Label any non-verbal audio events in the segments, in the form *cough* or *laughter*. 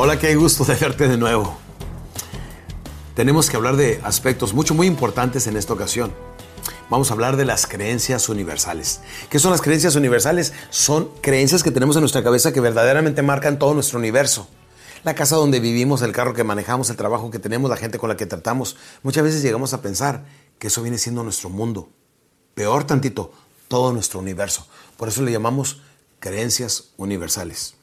Hola, qué gusto de verte de nuevo. Tenemos que hablar de aspectos mucho, muy importantes en esta ocasión. Vamos a hablar de las creencias universales. ¿Qué son las creencias universales? Son creencias que tenemos en nuestra cabeza que verdaderamente marcan todo nuestro universo. La casa donde vivimos, el carro que manejamos, el trabajo que tenemos, la gente con la que tratamos. Muchas veces llegamos a pensar que eso viene siendo nuestro mundo. Peor tantito, todo nuestro universo. Por eso le llamamos creencias universales.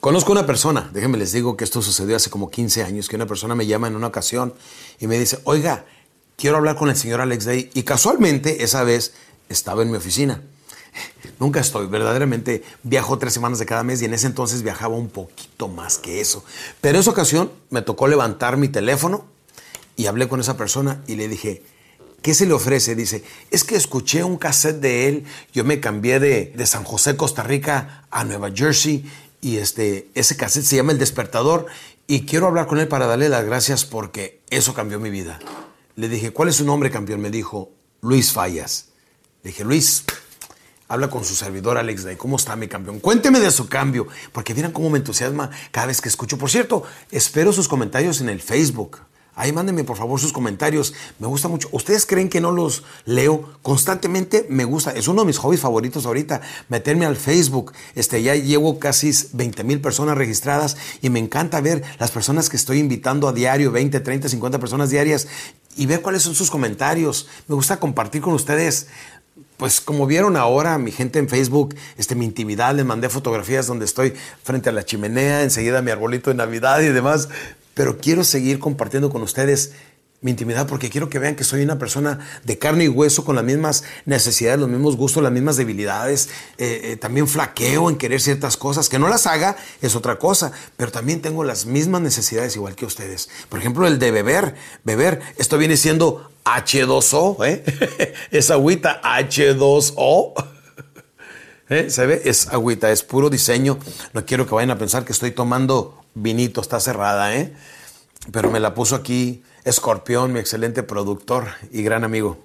Conozco una persona, déjenme les digo que esto sucedió hace como 15 años, que una persona me llama en una ocasión y me dice, oiga, quiero hablar con el señor Alex Day. Y casualmente esa vez estaba en mi oficina. Nunca estoy, verdaderamente viajo tres semanas de cada mes y en ese entonces viajaba un poquito más que eso. Pero en esa ocasión me tocó levantar mi teléfono y hablé con esa persona y le dije, ¿qué se le ofrece? Dice, es que escuché un cassette de él, yo me cambié de, de San José, Costa Rica a Nueva Jersey y este, ese cassette se llama El Despertador y quiero hablar con él para darle las gracias porque eso cambió mi vida. Le dije, ¿cuál es su nombre, campeón? Me dijo, Luis Fallas. Le dije, Luis, habla con su servidor Alex Day. ¿Cómo está mi campeón? Cuénteme de su cambio, porque miren cómo me entusiasma cada vez que escucho. Por cierto, espero sus comentarios en el Facebook. Ahí mándenme por favor sus comentarios. Me gusta mucho. ¿Ustedes creen que no los leo? Constantemente me gusta. Es uno de mis hobbies favoritos ahorita. Meterme al Facebook. Este, ya llevo casi 20 mil personas registradas y me encanta ver las personas que estoy invitando a diario, 20, 30, 50 personas diarias y ver cuáles son sus comentarios. Me gusta compartir con ustedes pues como vieron ahora, mi gente en Facebook, este, mi intimidad, les mandé fotografías donde estoy frente a la chimenea, enseguida mi arbolito de Navidad y demás pero quiero seguir compartiendo con ustedes mi intimidad porque quiero que vean que soy una persona de carne y hueso con las mismas necesidades, los mismos gustos, las mismas debilidades. Eh, eh, también flaqueo en querer ciertas cosas. Que no las haga es otra cosa, pero también tengo las mismas necesidades igual que ustedes. Por ejemplo, el de beber. Beber, esto viene siendo H2O, ¿eh? *laughs* es agüita H2O. *laughs* ¿Eh? ¿Se ve? Es agüita, es puro diseño. No quiero que vayan a pensar que estoy tomando vinito, está cerrada, ¿eh? Pero me la puso aquí Escorpión, mi excelente productor y gran amigo.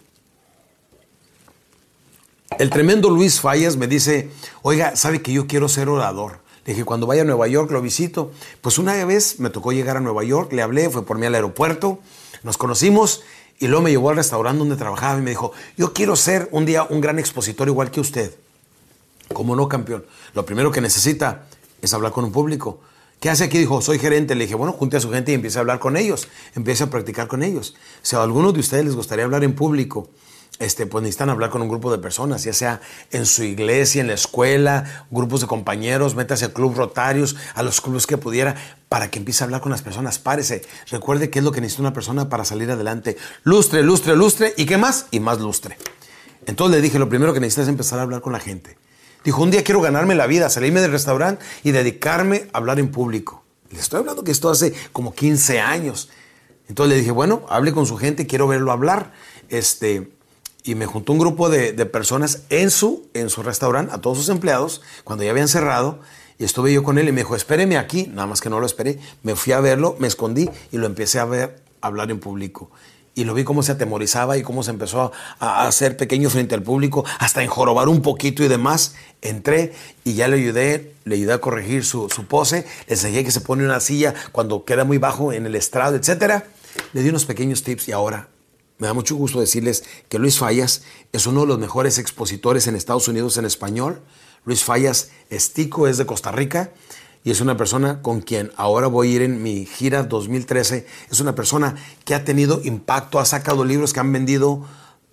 El tremendo Luis Fallas me dice, oiga, ¿sabe que yo quiero ser orador? Le dije, cuando vaya a Nueva York lo visito. Pues una vez me tocó llegar a Nueva York, le hablé, fue por mí al aeropuerto, nos conocimos y luego me llevó al restaurante donde trabajaba y me dijo, yo quiero ser un día un gran expositor igual que usted. ¿Cómo no, campeón? Lo primero que necesita es hablar con un público. ¿Qué hace aquí? Dijo, soy gerente. Le dije, bueno, junte a su gente y empiece a hablar con ellos. Empiece a practicar con ellos. Si a algunos de ustedes les gustaría hablar en público, este, pues necesitan hablar con un grupo de personas, ya sea en su iglesia, en la escuela, grupos de compañeros, métase al club Rotarios, a los clubes que pudiera, para que empiece a hablar con las personas. Párese. Recuerde qué es lo que necesita una persona para salir adelante. Lustre, lustre, lustre. ¿Y qué más? Y más lustre. Entonces le dije, lo primero que necesitas es empezar a hablar con la gente. Dijo, un día quiero ganarme la vida, salirme del restaurante y dedicarme a hablar en público. Le estoy hablando que esto hace como 15 años. Entonces le dije, bueno, hable con su gente, quiero verlo hablar. Este, y me juntó un grupo de, personas en su, en su restaurante, a todos sus empleados, cuando ya habían cerrado. Y estuve yo con él y me dijo, espéreme aquí, nada más que no lo esperé. Me fui a verlo, me escondí y lo empecé a ver hablar en público. Y lo vi cómo se atemorizaba y cómo se empezó a, hacer pequeño frente al público, hasta enjorobar un poquito y demás. Entré y ya le ayudé, le ayudé a corregir su, su pose, le enseñé que se pone una silla cuando queda muy bajo en el estrado, etc. Le di unos pequeños tips y ahora me da mucho gusto decirles que Luis Fallas es uno de los mejores expositores en Estados Unidos en español. Luis Fallas Estico es de Costa Rica y es una persona con quien ahora voy a ir en mi gira 2013. Es una persona que ha tenido impacto, ha sacado libros que han vendido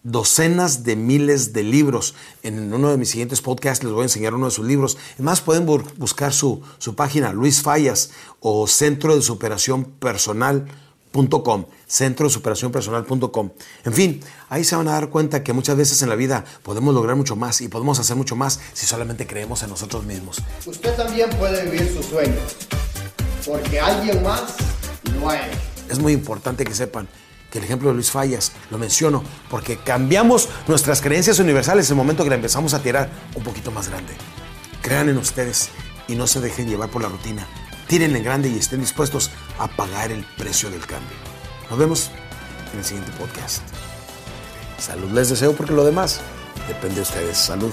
docenas de miles de libros. En uno de mis siguientes podcasts les voy a enseñar uno de sus libros. Además pueden buscar su, su página, Luis Fallas o Centro de Superación Personal .com, centro de superación personal.com. En fin, ahí se van a dar cuenta que muchas veces en la vida podemos lograr mucho más y podemos hacer mucho más si solamente creemos en nosotros mismos. Usted también puede vivir sus sueños, porque alguien más lo ha hecho. Es muy importante que sepan que el ejemplo de Luis Fallas lo menciono porque cambiamos nuestras creencias universales en el momento que la empezamos a tirar un poquito más grande. Crean en ustedes y no se dejen llevar por la rutina tiren en grande y estén dispuestos a pagar el precio del cambio. Nos vemos en el siguiente podcast. Salud les deseo porque lo demás depende de ustedes. Salud.